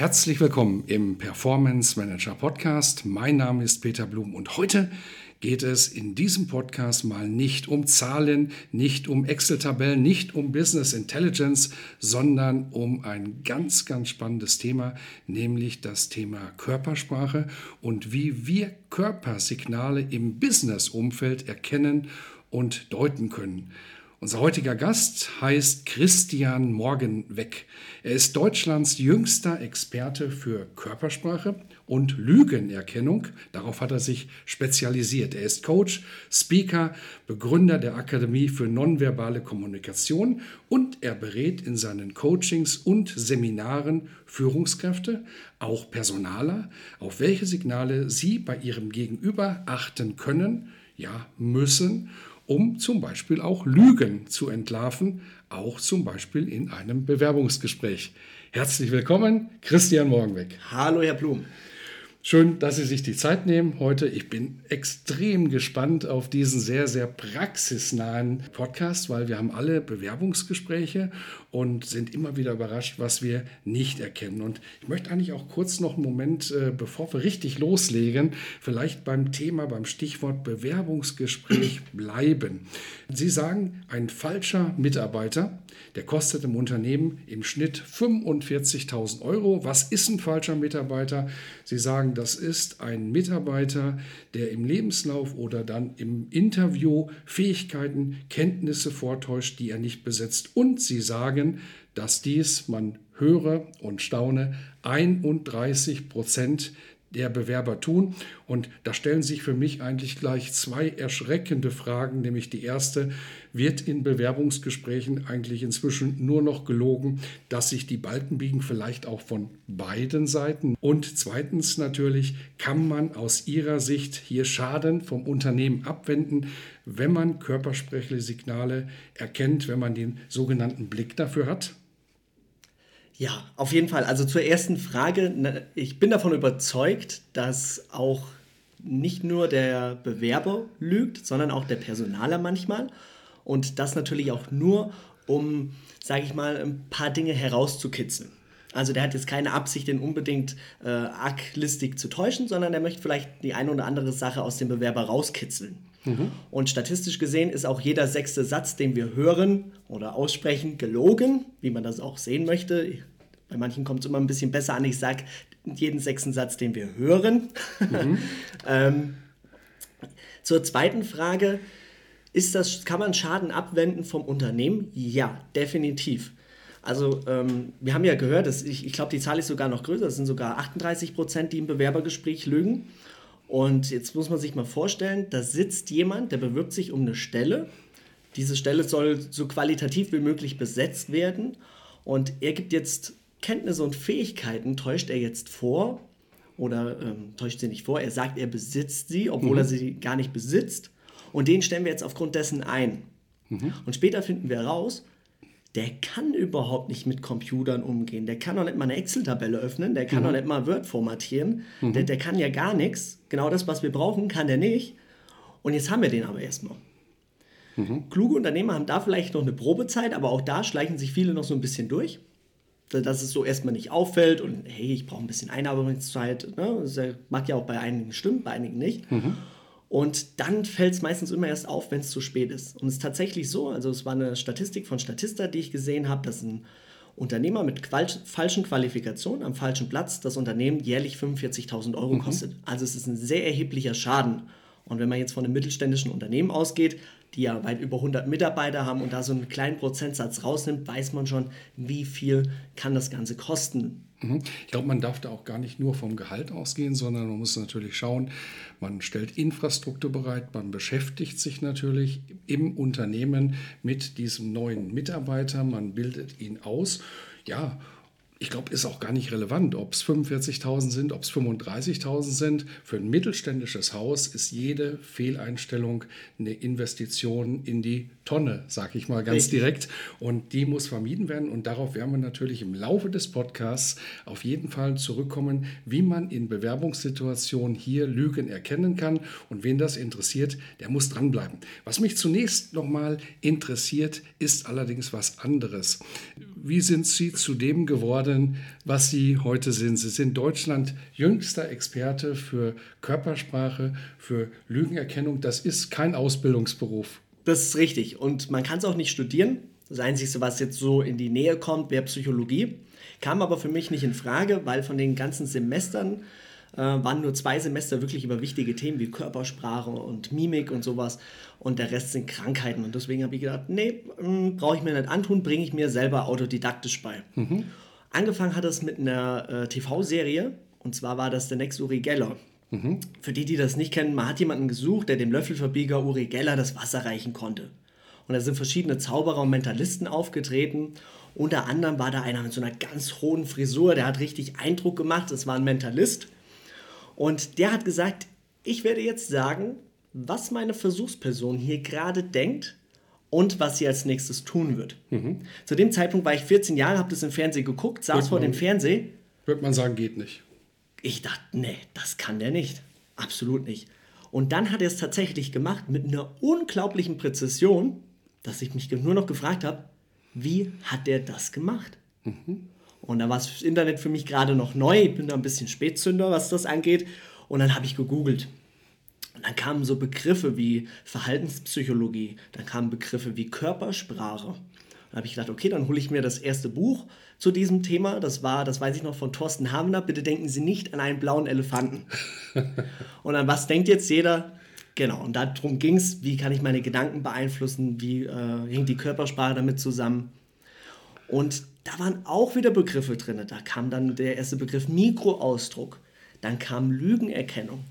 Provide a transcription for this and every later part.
Herzlich willkommen im Performance Manager Podcast. Mein Name ist Peter Blum und heute geht es in diesem Podcast mal nicht um Zahlen, nicht um Excel-Tabellen, nicht um Business Intelligence, sondern um ein ganz, ganz spannendes Thema, nämlich das Thema Körpersprache und wie wir Körpersignale im Business-Umfeld erkennen und deuten können. Unser heutiger Gast heißt Christian Morgenweg. Er ist Deutschlands jüngster Experte für Körpersprache und Lügenerkennung. Darauf hat er sich spezialisiert. Er ist Coach, Speaker, Begründer der Akademie für nonverbale Kommunikation und er berät in seinen Coachings und Seminaren Führungskräfte, auch Personaler, auf welche Signale sie bei ihrem Gegenüber achten können, ja müssen um zum Beispiel auch Lügen zu entlarven, auch zum Beispiel in einem Bewerbungsgespräch. Herzlich willkommen, Christian Morgenweg. Hallo, Herr Blum. Schön, dass Sie sich die Zeit nehmen heute. Ich bin extrem gespannt auf diesen sehr, sehr praxisnahen Podcast, weil wir haben alle Bewerbungsgespräche und sind immer wieder überrascht, was wir nicht erkennen. Und ich möchte eigentlich auch kurz noch einen Moment, äh, bevor wir richtig loslegen, vielleicht beim Thema, beim Stichwort Bewerbungsgespräch bleiben. Sie sagen, ein falscher Mitarbeiter, der kostet im Unternehmen im Schnitt 45.000 Euro. Was ist ein falscher Mitarbeiter? Sie sagen, das ist ein Mitarbeiter, der im Lebenslauf oder dann im Interview Fähigkeiten, Kenntnisse vortäuscht, die er nicht besitzt. Und Sie sagen, dass dies, man höre und staune, 31 Prozent der Bewerber tun. Und da stellen sich für mich eigentlich gleich zwei erschreckende Fragen. Nämlich die erste, wird in Bewerbungsgesprächen eigentlich inzwischen nur noch gelogen, dass sich die Balken biegen, vielleicht auch von beiden Seiten? Und zweitens natürlich, kann man aus Ihrer Sicht hier Schaden vom Unternehmen abwenden, wenn man körpersprechliche Signale erkennt, wenn man den sogenannten Blick dafür hat? Ja, auf jeden Fall. Also zur ersten Frage. Ich bin davon überzeugt, dass auch nicht nur der Bewerber lügt, sondern auch der Personaler manchmal. Und das natürlich auch nur, um, sage ich mal, ein paar Dinge herauszukitzeln. Also der hat jetzt keine Absicht, den unbedingt äh, arglistig zu täuschen, sondern er möchte vielleicht die eine oder andere Sache aus dem Bewerber rauskitzeln. Mhm. Und statistisch gesehen ist auch jeder sechste Satz, den wir hören oder aussprechen, gelogen, wie man das auch sehen möchte. Bei manchen kommt es immer ein bisschen besser an. Ich sage jeden sechsten Satz, den wir hören. Mhm. ähm, zur zweiten Frage, ist das, kann man Schaden abwenden vom Unternehmen? Ja, definitiv. Also ähm, wir haben ja gehört, dass ich, ich glaube, die Zahl ist sogar noch größer. Es sind sogar 38 Prozent, die im Bewerbergespräch lügen. Und jetzt muss man sich mal vorstellen, da sitzt jemand, der bewirbt sich um eine Stelle. Diese Stelle soll so qualitativ wie möglich besetzt werden. Und er gibt jetzt Kenntnisse und Fähigkeiten, täuscht er jetzt vor oder ähm, täuscht sie nicht vor. Er sagt, er besitzt sie, obwohl mhm. er sie gar nicht besitzt. Und den stellen wir jetzt aufgrund dessen ein. Mhm. Und später finden wir heraus, der kann überhaupt nicht mit Computern umgehen. Der kann doch nicht mal eine Excel-Tabelle öffnen, der kann mhm. doch nicht mal Word formatieren. Mhm. Der, der kann ja gar nichts. Genau das, was wir brauchen, kann der nicht. Und jetzt haben wir den aber erstmal. Mhm. Kluge Unternehmer haben da vielleicht noch eine Probezeit, aber auch da schleichen sich viele noch so ein bisschen durch. Dass es so erstmal nicht auffällt und hey, ich brauche ein bisschen Einarbeitungszeit. Ne? Das mag ja auch bei einigen stimmen, bei einigen nicht. Mhm. Und dann fällt es meistens immer erst auf, wenn es zu spät ist. Und es ist tatsächlich so, also es war eine Statistik von Statista, die ich gesehen habe, dass ein Unternehmer mit falschen Qualifikationen am falschen Platz das Unternehmen jährlich 45.000 Euro mhm. kostet. Also es ist ein sehr erheblicher Schaden. Und wenn man jetzt von einem mittelständischen Unternehmen ausgeht, die ja weit über 100 Mitarbeiter haben und da so einen kleinen Prozentsatz rausnimmt, weiß man schon, wie viel kann das Ganze kosten. Mhm. Ich glaube, man darf da auch gar nicht nur vom Gehalt ausgehen, sondern man muss natürlich schauen, man stellt Infrastruktur bereit, man beschäftigt sich natürlich im Unternehmen mit diesem neuen Mitarbeiter, man bildet ihn aus. Ja, ich glaube, ist auch gar nicht relevant, ob es 45.000 sind, ob es 35.000 sind. Für ein mittelständisches Haus ist jede Fehleinstellung eine Investition in die Tonne, sage ich mal ganz Richtig. direkt. Und die muss vermieden werden. Und darauf werden wir natürlich im Laufe des Podcasts auf jeden Fall zurückkommen, wie man in Bewerbungssituationen hier Lügen erkennen kann. Und wen das interessiert, der muss dranbleiben. Was mich zunächst nochmal interessiert, ist allerdings was anderes. Wie sind Sie zu dem geworden, was Sie heute sind. Sie sind Deutschland jüngster Experte für Körpersprache, für Lügenerkennung. Das ist kein Ausbildungsberuf. Das ist richtig. Und man kann es auch nicht studieren. Das Einzige, was jetzt so in die Nähe kommt, wäre Psychologie. Kam aber für mich nicht in Frage, weil von den ganzen Semestern äh, waren nur zwei Semester wirklich über wichtige Themen wie Körpersprache und Mimik und sowas. Und der Rest sind Krankheiten. Und deswegen habe ich gedacht, nee, hm, brauche ich mir nicht antun, bringe ich mir selber autodidaktisch bei. Mhm. Angefangen hat es mit einer äh, TV-Serie und zwar war das der Next Uri Geller. Mhm. Für die, die das nicht kennen, man hat jemanden gesucht, der dem Löffelverbieger Uri Geller das Wasser reichen konnte. Und da sind verschiedene Zauberer und Mentalisten aufgetreten. Unter anderem war da einer mit so einer ganz hohen Frisur, der hat richtig Eindruck gemacht. Das war ein Mentalist. Und der hat gesagt, ich werde jetzt sagen, was meine Versuchsperson hier gerade denkt und was sie als nächstes tun wird. Mhm. Zu dem Zeitpunkt war ich 14 Jahre, habe das im Fernsehen geguckt, saß wird vor dem Fernseher. Würde man sagen, geht nicht. Ich dachte, nee, das kann der nicht. Absolut nicht. Und dann hat er es tatsächlich gemacht mit einer unglaublichen Präzision, dass ich mich nur noch gefragt habe, wie hat der das gemacht? Mhm. Und da war das Internet für mich gerade noch neu. Ich bin da ein bisschen Spätzünder, was das angeht. Und dann habe ich gegoogelt. Und dann kamen so Begriffe wie Verhaltenspsychologie, dann kamen Begriffe wie Körpersprache. Dann habe ich gedacht, okay, dann hole ich mir das erste Buch zu diesem Thema. Das war, das weiß ich noch, von Thorsten Havener. Bitte denken Sie nicht an einen blauen Elefanten. und an was denkt jetzt jeder? Genau, und darum ging es, wie kann ich meine Gedanken beeinflussen, wie äh, hängt die Körpersprache damit zusammen. Und da waren auch wieder Begriffe drin. Da kam dann der erste Begriff Mikroausdruck, dann kam Lügenerkennung.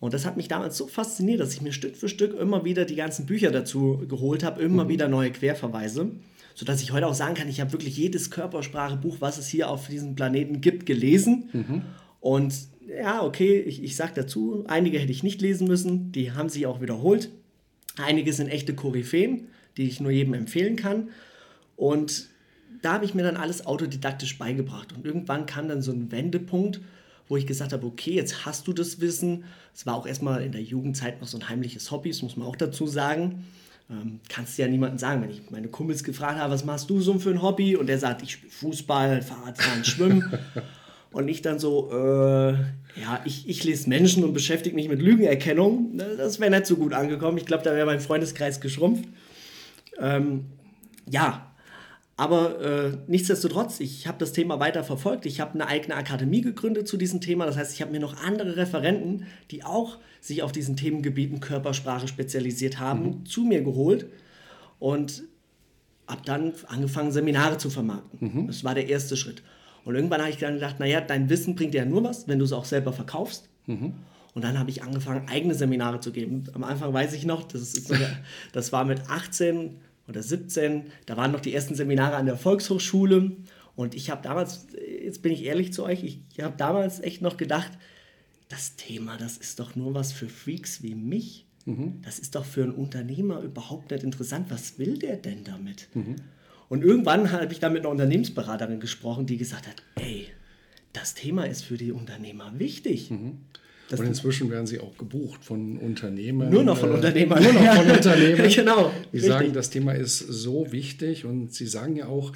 Und das hat mich damals so fasziniert, dass ich mir Stück für Stück immer wieder die ganzen Bücher dazu geholt habe, immer mhm. wieder neue Querverweise, sodass ich heute auch sagen kann, ich habe wirklich jedes Körpersprachebuch, was es hier auf diesem Planeten gibt, gelesen. Mhm. Und ja, okay, ich, ich sage dazu, einige hätte ich nicht lesen müssen, die haben sich auch wiederholt. Einige sind echte Koryphäen, die ich nur jedem empfehlen kann. Und da habe ich mir dann alles autodidaktisch beigebracht. Und irgendwann kam dann so ein Wendepunkt, wo ich gesagt habe, okay, jetzt hast du das Wissen. Es war auch erstmal in der Jugendzeit noch so ein heimliches Hobby, das muss man auch dazu sagen. Ähm, kannst du ja niemandem sagen, wenn ich meine Kumpels gefragt habe, was machst du so für ein Hobby? Und der sagt, ich spiele Fußball, Fahrradfahren, Schwimmen. und ich dann so, äh, ja, ich, ich lese Menschen und beschäftige mich mit Lügenerkennung. Das wäre nicht so gut angekommen. Ich glaube, da wäre mein Freundeskreis geschrumpft. Ähm, ja, aber äh, nichtsdestotrotz, ich habe das Thema weiter verfolgt. Ich habe eine eigene Akademie gegründet zu diesem Thema. Das heißt, ich habe mir noch andere Referenten, die auch sich auf diesen Themengebieten Körpersprache spezialisiert haben, mhm. zu mir geholt und habe dann angefangen, Seminare zu vermarkten. Mhm. Das war der erste Schritt. Und irgendwann habe ich dann gedacht, naja, dein Wissen bringt dir ja nur was, wenn du es auch selber verkaufst. Mhm. Und dann habe ich angefangen, eigene Seminare zu geben. Am Anfang weiß ich noch, das, ist das war mit 18 oder 17, da waren noch die ersten Seminare an der Volkshochschule und ich habe damals, jetzt bin ich ehrlich zu euch, ich habe damals echt noch gedacht, das Thema, das ist doch nur was für Freaks wie mich. Mhm. Das ist doch für einen Unternehmer überhaupt nicht interessant. Was will der denn damit? Mhm. Und irgendwann habe ich dann mit einer Unternehmensberaterin gesprochen, die gesagt hat, ey, das Thema ist für die Unternehmer wichtig. Mhm. Das und inzwischen werden sie auch gebucht von Unternehmen. Nur noch von äh, Unternehmern. Nur noch von Unternehmen. genau. Die richtig. sagen, das Thema ist so wichtig und sie sagen ja auch,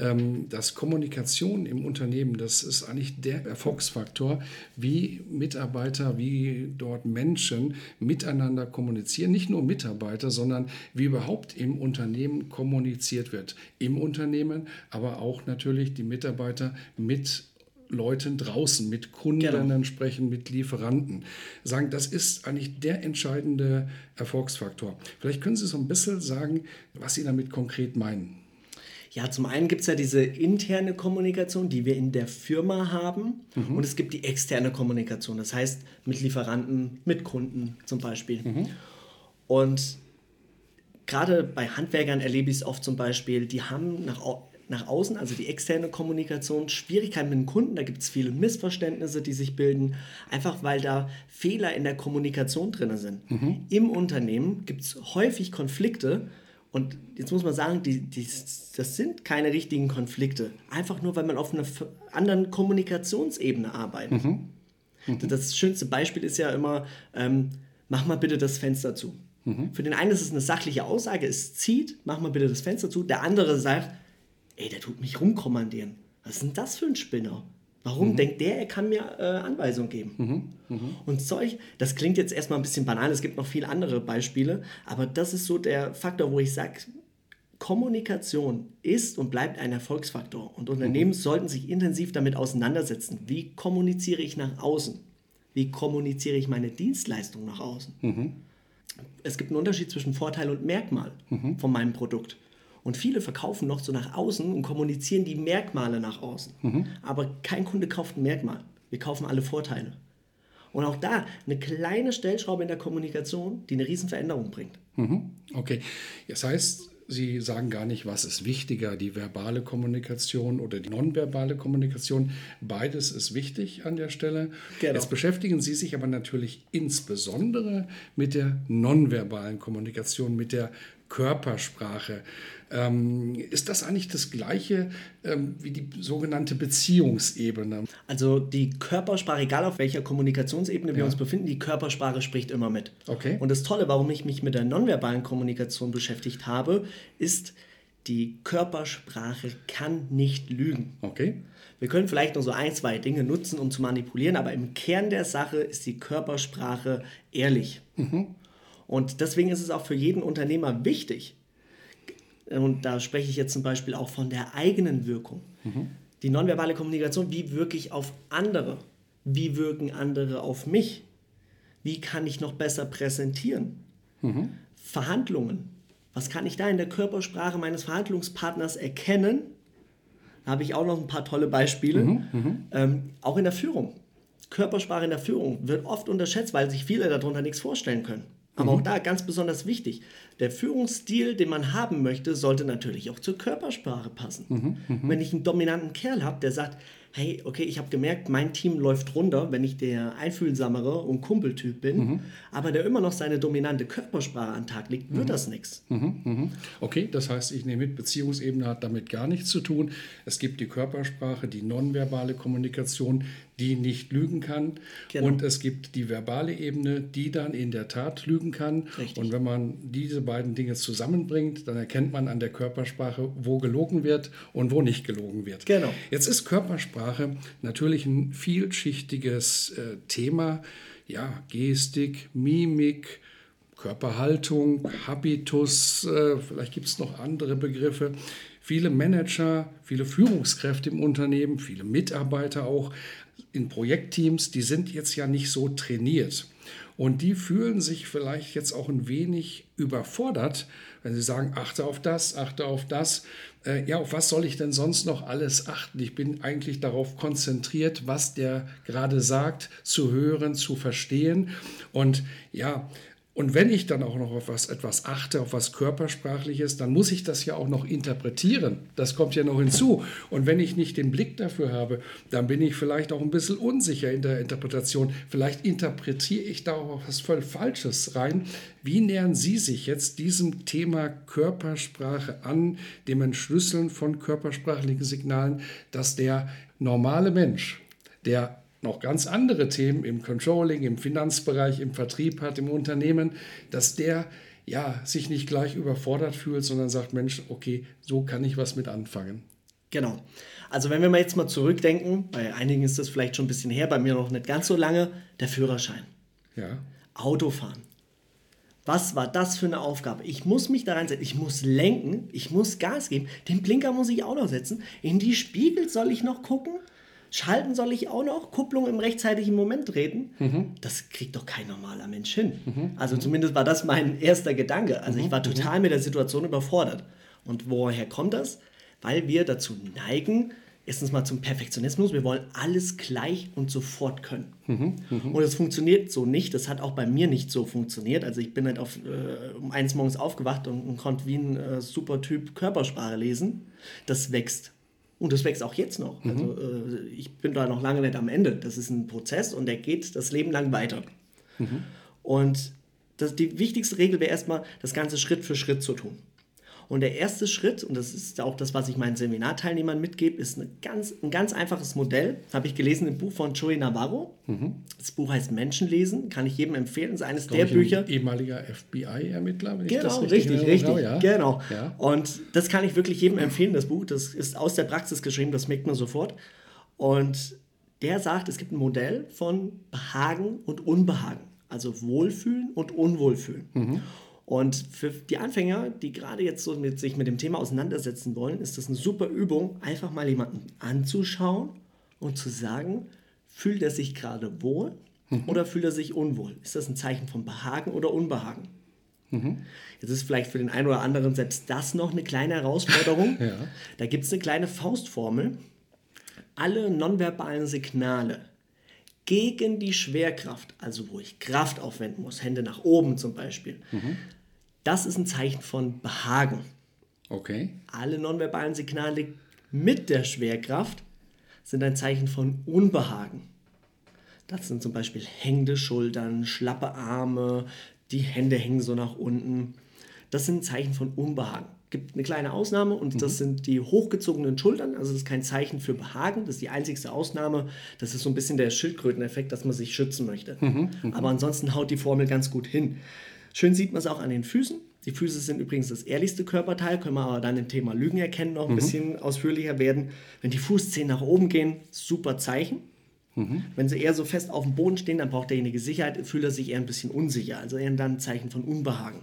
ähm, dass Kommunikation im Unternehmen, das ist eigentlich der Erfolgsfaktor, wie Mitarbeiter, wie dort Menschen miteinander kommunizieren. Nicht nur Mitarbeiter, sondern wie überhaupt im Unternehmen kommuniziert wird. Im Unternehmen, aber auch natürlich die Mitarbeiter mit Leuten draußen, mit Kunden genau. sprechen, mit Lieferanten. Sagen, das ist eigentlich der entscheidende Erfolgsfaktor. Vielleicht können Sie so ein bisschen sagen, was Sie damit konkret meinen. Ja, zum einen gibt es ja diese interne Kommunikation, die wir in der Firma haben. Mhm. Und es gibt die externe Kommunikation, das heißt mit Lieferanten, mit Kunden zum Beispiel. Mhm. Und gerade bei Handwerkern erlebe ich es oft zum Beispiel, die haben nach, nach außen, also die externe Kommunikation, Schwierigkeiten mit dem Kunden. Da gibt es viele Missverständnisse, die sich bilden, einfach weil da Fehler in der Kommunikation drin sind. Mhm. Im Unternehmen gibt es häufig Konflikte und jetzt muss man sagen, die, die, das sind keine richtigen Konflikte. Einfach nur, weil man auf einer anderen Kommunikationsebene arbeitet. Mhm. Mhm. Das schönste Beispiel ist ja immer, ähm, mach mal bitte das Fenster zu. Mhm. Für den einen ist es eine sachliche Aussage, es zieht, mach mal bitte das Fenster zu. Der andere sagt, ey, der tut mich rumkommandieren. Was ist denn das für ein Spinner? Warum mhm. denkt der, er kann mir äh, Anweisungen geben? Mhm. Mhm. Und solch, das klingt jetzt erstmal ein bisschen banal, es gibt noch viele andere Beispiele, aber das ist so der Faktor, wo ich sage, Kommunikation ist und bleibt ein Erfolgsfaktor und Unternehmen mhm. sollten sich intensiv damit auseinandersetzen. Wie kommuniziere ich nach außen? Wie kommuniziere ich meine Dienstleistung nach außen? Mhm. Es gibt einen Unterschied zwischen Vorteil und Merkmal mhm. von meinem Produkt. Und viele verkaufen noch so nach außen und kommunizieren die Merkmale nach außen. Mhm. Aber kein Kunde kauft ein Merkmal. Wir kaufen alle Vorteile. Und auch da eine kleine Stellschraube in der Kommunikation, die eine Riesenveränderung bringt. Mhm. Okay, das heißt, Sie sagen gar nicht, was ist wichtiger, die verbale Kommunikation oder die nonverbale Kommunikation. Beides ist wichtig an der Stelle. Genau. Jetzt beschäftigen Sie sich aber natürlich insbesondere mit der nonverbalen Kommunikation, mit der Körpersprache. Ähm, ist das eigentlich das gleiche ähm, wie die sogenannte Beziehungsebene? Also die Körpersprache, egal auf welcher Kommunikationsebene wir ja. uns befinden, die Körpersprache spricht immer mit. Okay. Und das Tolle, warum ich mich mit der nonverbalen Kommunikation beschäftigt habe, ist, die Körpersprache kann nicht lügen. Okay. Wir können vielleicht noch so ein, zwei Dinge nutzen, um zu manipulieren, aber im Kern der Sache ist die Körpersprache ehrlich. Mhm. Und deswegen ist es auch für jeden Unternehmer wichtig, und da spreche ich jetzt zum Beispiel auch von der eigenen Wirkung. Mhm. Die nonverbale Kommunikation, wie wirke ich auf andere? Wie wirken andere auf mich? Wie kann ich noch besser präsentieren? Mhm. Verhandlungen. Was kann ich da in der Körpersprache meines Verhandlungspartners erkennen? Da habe ich auch noch ein paar tolle Beispiele. Mhm. mhm. Ähm, auch in der Führung. Körpersprache in der Führung wird oft unterschätzt, weil sich viele darunter nichts vorstellen können. Aber mhm. auch da ganz besonders wichtig, der Führungsstil, den man haben möchte, sollte natürlich auch zur Körpersprache passen. Mhm. Mhm. Wenn ich einen dominanten Kerl habe, der sagt, hey, okay, ich habe gemerkt, mein Team läuft runter, wenn ich der einfühlsamere und Kumpeltyp bin, mhm. aber der immer noch seine dominante Körpersprache an den Tag legt, wird mhm. das nichts. Mhm. mhm. Okay, das heißt, ich nehme mit, Beziehungsebene hat damit gar nichts zu tun. Es gibt die Körpersprache, die nonverbale Kommunikation, die nicht lügen kann. Genau. Und es gibt die verbale Ebene, die dann in der Tat lügen kann. Richtig. Und wenn man diese beiden Dinge zusammenbringt, dann erkennt man an der Körpersprache, wo gelogen wird und wo nicht gelogen wird. Genau. Jetzt ist Körpersprache natürlich ein vielschichtiges äh, Thema. Ja, Gestik, Mimik, Körperhaltung, Habitus, äh, vielleicht gibt es noch andere Begriffe. Viele Manager, viele Führungskräfte im Unternehmen, viele Mitarbeiter auch in Projektteams, die sind jetzt ja nicht so trainiert. Und die fühlen sich vielleicht jetzt auch ein wenig überfordert, wenn sie sagen, achte auf das, achte auf das. Äh, ja, auf was soll ich denn sonst noch alles achten? Ich bin eigentlich darauf konzentriert, was der gerade sagt, zu hören, zu verstehen. Und ja, und wenn ich dann auch noch auf was, etwas achte, auf was Körpersprachliches, dann muss ich das ja auch noch interpretieren. Das kommt ja noch hinzu. Und wenn ich nicht den Blick dafür habe, dann bin ich vielleicht auch ein bisschen unsicher in der Interpretation. Vielleicht interpretiere ich da auch was voll Falsches rein. Wie nähern Sie sich jetzt diesem Thema Körpersprache an, dem Entschlüsseln von körpersprachlichen Signalen, dass der normale Mensch, der noch ganz andere Themen im Controlling, im Finanzbereich, im Vertrieb hat, im Unternehmen, dass der ja sich nicht gleich überfordert fühlt, sondern sagt, Mensch, okay, so kann ich was mit anfangen. Genau. Also wenn wir mal jetzt mal zurückdenken, bei einigen ist das vielleicht schon ein bisschen her, bei mir noch nicht ganz so lange, der Führerschein. Ja. Autofahren. Was war das für eine Aufgabe? Ich muss mich da reinsetzen, ich muss lenken, ich muss Gas geben, den Blinker muss ich auch noch setzen, in die Spiegel soll ich noch gucken, Schalten soll ich auch noch, Kupplung im rechtzeitigen Moment treten. Das kriegt doch kein normaler Mensch hin. Also zumindest war das mein erster Gedanke. Also ich war total mit der Situation überfordert. Und woher kommt das? Weil wir dazu neigen, erstens mal zum Perfektionismus. Wir wollen alles gleich und sofort können. Und es funktioniert so nicht. Das hat auch bei mir nicht so funktioniert. Also ich bin halt auf, äh, um eins morgens aufgewacht und, und konnte wie ein äh, super Typ Körpersprache lesen. Das wächst. Und das wächst auch jetzt noch. Also äh, ich bin da noch lange nicht am Ende. Das ist ein Prozess und der geht das Leben lang weiter. Und das, die wichtigste Regel wäre erstmal, das Ganze Schritt für Schritt zu tun. Und der erste Schritt, und das ist auch das, was ich meinen Seminarteilnehmern mitgebe, ist ganz, ein ganz einfaches Modell. Habe ich gelesen im Buch von Joey Navarro. Das Buch heißt Menschenlesen, kann ich jedem empfehlen. Das ist eines der ich, Bücher. ehemaliger FBI-Ermittler, wenn ich Genau, das richtig, in Erinnerung richtig. habe, ja. Genau. Ja. Und das kann ich wirklich jedem empfehlen, das Buch. Das ist aus der Praxis geschrieben, das merkt man sofort. Und der sagt, es gibt ein Modell von Behagen und Unbehagen. Also Wohlfühlen und Unwohlfühlen. Mhm. Und für die Anfänger, die gerade jetzt so mit, sich mit dem Thema auseinandersetzen wollen, ist das eine super Übung, einfach mal jemanden anzuschauen und zu sagen, fühlt er sich gerade wohl Mhm. oder fühlt er sich unwohl? Ist das ein Zeichen von Behagen oder Unbehagen? Jetzt ist vielleicht für den einen oder anderen selbst das noch eine kleine Herausforderung. Ja. Da gibt es eine kleine Faustformel. Alle nonverbalen Signale gegen die Schwerkraft, also wo ich Kraft aufwenden muss, Hände nach oben zum Beispiel, das ist ein Zeichen von Behagen. Okay. Alle nonverbalen Signale mit der Schwerkraft sind ein Zeichen von Unbehagen. Das sind zum Beispiel hängende Schultern, schlappe Arme, die Hände hängen so nach unten. Das sind Zeichen von Unbehagen. Gibt eine kleine Ausnahme und das sind die hochgezogenen Schultern. Also das ist kein Zeichen für Behagen, das ist die einzigste Ausnahme. Das ist so ein bisschen der Schildkröteneffekt, dass man sich schützen möchte. Aber ansonsten haut die Formel ganz gut hin. Schön sieht man es auch an den Füßen. Die Füße sind übrigens das ehrlichste Körperteil, können wir aber dann im Thema Lügen erkennen noch ein bisschen ausführlicher werden. Wenn die Fußzehen nach oben gehen, super Zeichen. Wenn sie eher so fest auf dem Boden stehen, dann braucht derjenige Sicherheit, fühlt er sich eher ein bisschen unsicher. Also eher dann ein Zeichen von Unbehagen.